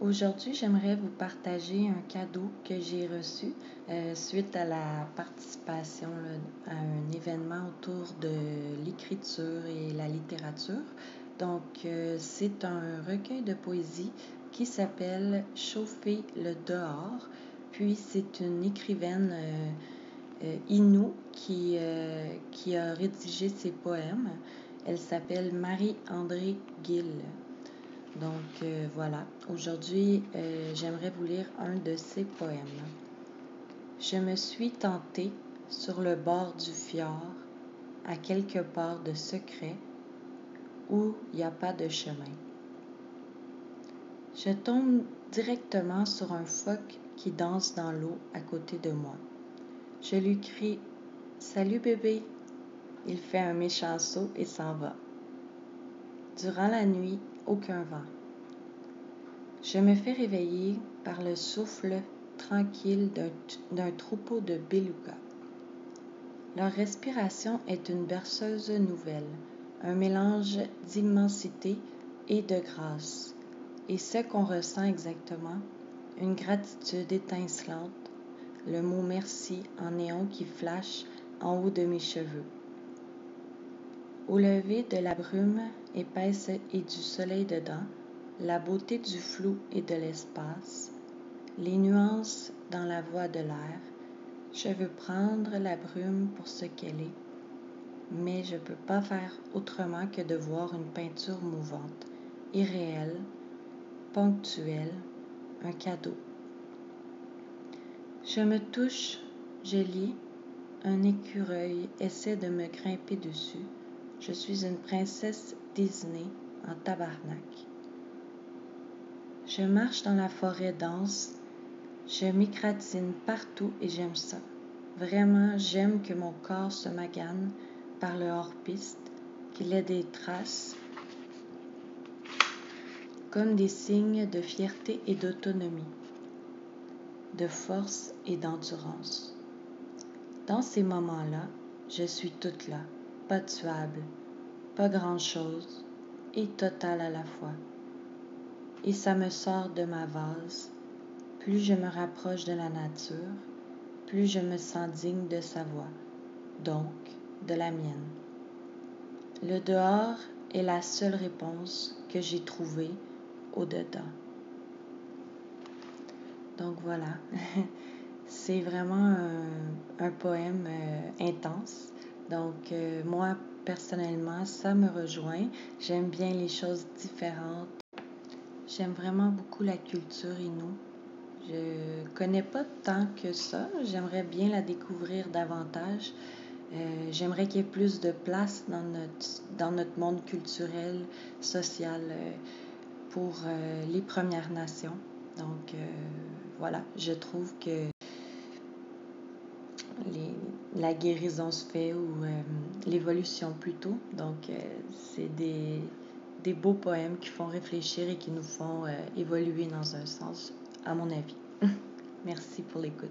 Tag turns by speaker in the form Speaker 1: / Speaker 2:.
Speaker 1: Aujourd'hui, j'aimerais vous partager un cadeau que j'ai reçu euh, suite à la participation à un événement autour de l'écriture et la littérature. Donc, euh, c'est un recueil de poésie qui s'appelle Chauffer le dehors. Puis, c'est une écrivaine euh, Inou qui, qui a rédigé ses poèmes. Elle s'appelle Marie-André Gill. Voilà, aujourd'hui euh, j'aimerais vous lire un de ses poèmes. Je me suis tentée sur le bord du fjord, à quelque part de secret, où il n'y a pas de chemin. Je tombe directement sur un phoque qui danse dans l'eau à côté de moi. Je lui crie Salut bébé. Il fait un méchant saut et s'en va. Durant la nuit, aucun vent. Je me fais réveiller par le souffle tranquille d'un troupeau de belugas. Leur respiration est une berceuse nouvelle, un mélange d'immensité et de grâce. Et ce qu'on ressent exactement, une gratitude étincelante, le mot merci en néon qui flash en haut de mes cheveux. Au lever de la brume épaisse et du soleil dedans, la beauté du flou et de l'espace, les nuances dans la voix de l'air, je veux prendre la brume pour ce qu'elle est, mais je ne peux pas faire autrement que de voir une peinture mouvante, irréelle, ponctuelle, un cadeau. Je me touche, je lis, un écureuil essaie de me grimper dessus, je suis une princesse Disney en tabarnak. Je marche dans la forêt dense, je m'écratine partout et j'aime ça. Vraiment, j'aime que mon corps se magane par le hors-piste, qu'il ait des traces comme des signes de fierté et d'autonomie, de force et d'endurance. Dans ces moments-là, je suis toute là pas tuable, pas grand-chose, et total à la fois. Et ça me sort de ma vase. Plus je me rapproche de la nature, plus je me sens digne de sa voix, donc de la mienne. Le dehors est la seule réponse que j'ai trouvée au-dedans. Donc voilà, c'est vraiment un, poème euh, intense donc, euh, moi, personnellement, ça me rejoint. J'aime bien les choses différentes. J'aime vraiment beaucoup la culture inou. Je connais pas tant que ça. J'aimerais bien la découvrir davantage. Euh, j'aimerais qu'il y ait plus de place dans notre, dans notre monde culturel, social euh, pour les Premières Nations. Donc voilà, je trouve que la guérison se fait ou euh, l'évolution plutôt. Donc, euh, c'est des, des, beaux poèmes qui font réfléchir et qui nous font euh, évoluer dans un sens, à mon avis. Merci pour l'écoute.